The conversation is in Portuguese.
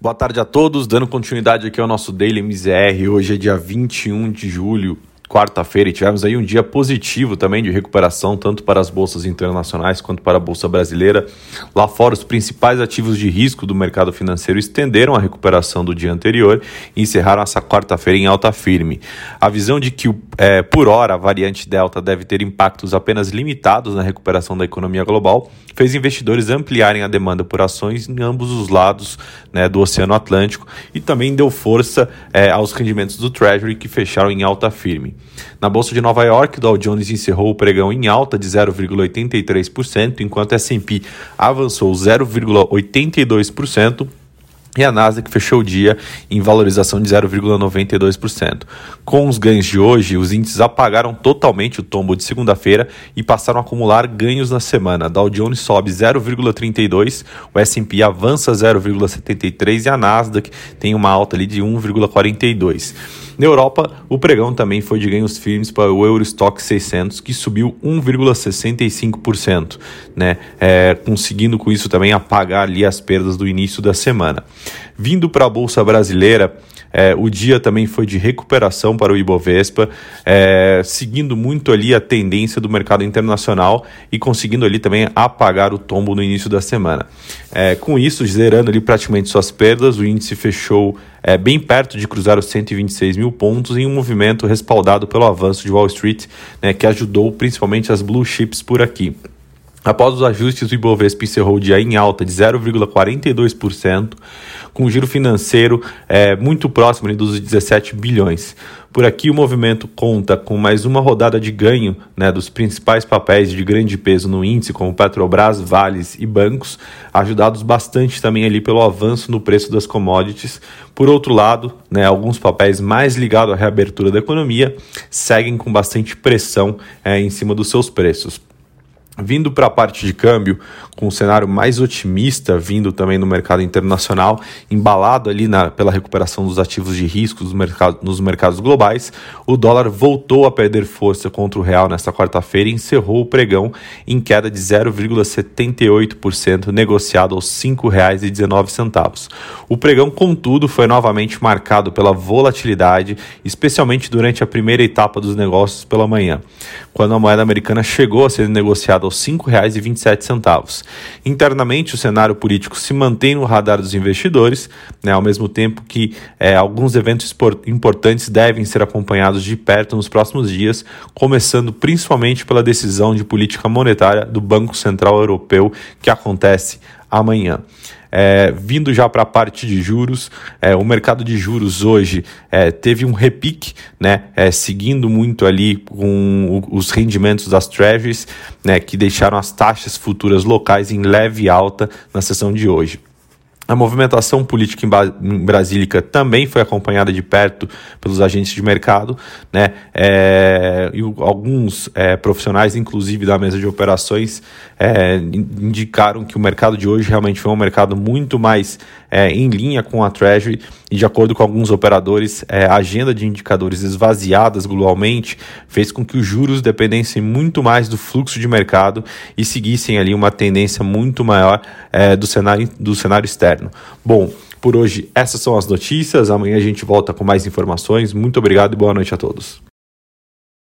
Boa tarde a todos, dando continuidade aqui ao nosso Daily MZR. Hoje é dia 21 de julho quarta-feira e tivemos aí um dia positivo também de recuperação, tanto para as bolsas internacionais quanto para a bolsa brasileira. Lá fora, os principais ativos de risco do mercado financeiro estenderam a recuperação do dia anterior e encerraram essa quarta-feira em alta firme. A visão de que, é, por hora, a variante Delta deve ter impactos apenas limitados na recuperação da economia global fez investidores ampliarem a demanda por ações em ambos os lados né, do Oceano Atlântico e também deu força é, aos rendimentos do Treasury que fecharam em alta firme. Na Bolsa de Nova York, Dow Jones encerrou o pregão em alta de 0,83%, enquanto S&P avançou 0,82%, e a Nasdaq fechou o dia em valorização de 0,92%. Com os ganhos de hoje, os índices apagaram totalmente o tombo de segunda-feira e passaram a acumular ganhos na semana. Dow Jones sobe 0,32, o S&P avança 0,73 e a Nasdaq tem uma alta ali de 1,42. Na Europa, o pregão também foi de ganhos firmes para o Eurostock 600, que subiu 1,65%, né? É, conseguindo com isso também apagar ali as perdas do início da semana. Vindo para a Bolsa Brasileira, é, o dia também foi de recuperação para o Ibovespa, é, seguindo muito ali a tendência do mercado internacional e conseguindo ali também apagar o tombo no início da semana. É, com isso, zerando ali praticamente suas perdas, o índice fechou é, bem perto de cruzar os 126 mil pontos em um movimento respaldado pelo avanço de Wall Street, né, que ajudou principalmente as blue chips por aqui. Após os ajustes, o Ibovespa encerrou o dia em alta de 0,42%, com um giro financeiro é, muito próximo dos 17 bilhões. Por aqui, o movimento conta com mais uma rodada de ganho né, dos principais papéis de grande peso no índice, como Petrobras, Vales e bancos, ajudados bastante também ali pelo avanço no preço das commodities. Por outro lado, né, alguns papéis mais ligados à reabertura da economia seguem com bastante pressão é, em cima dos seus preços. Vindo para a parte de câmbio, com um cenário mais otimista, vindo também no mercado internacional, embalado ali na, pela recuperação dos ativos de risco dos mercado, nos mercados globais, o dólar voltou a perder força contra o real nesta quarta-feira e encerrou o pregão em queda de 0,78%, negociado aos R$ 5,19. O pregão, contudo, foi novamente marcado pela volatilidade, especialmente durante a primeira etapa dos negócios pela manhã, quando a moeda americana chegou a ser negociada aos R$ 5,27. Internamente, o cenário político se mantém no radar dos investidores, né, ao mesmo tempo que é, alguns eventos importantes devem ser acompanhados de perto nos próximos dias, começando principalmente pela decisão de política monetária do Banco Central Europeu, que acontece amanhã. É, vindo já para a parte de juros, é, o mercado de juros hoje é, teve um repique, né, é, seguindo muito ali com os rendimentos das treasuries, né, que deixaram as taxas futuras locais em leve alta na sessão de hoje. A movimentação política em, Brasília também foi acompanhada de perto pelos agentes de mercado, né? É, e alguns é, profissionais, inclusive da mesa de operações, é, indicaram que o mercado de hoje realmente foi um mercado muito mais é, em linha com a Treasury e, de acordo com alguns operadores, é, a agenda de indicadores esvaziadas globalmente fez com que os juros dependessem muito mais do fluxo de mercado e seguissem ali uma tendência muito maior é, do, cenário, do cenário externo inverno. Bom, por hoje essas são as notícias. Amanhã a gente volta com mais informações. Muito obrigado e boa noite a todos.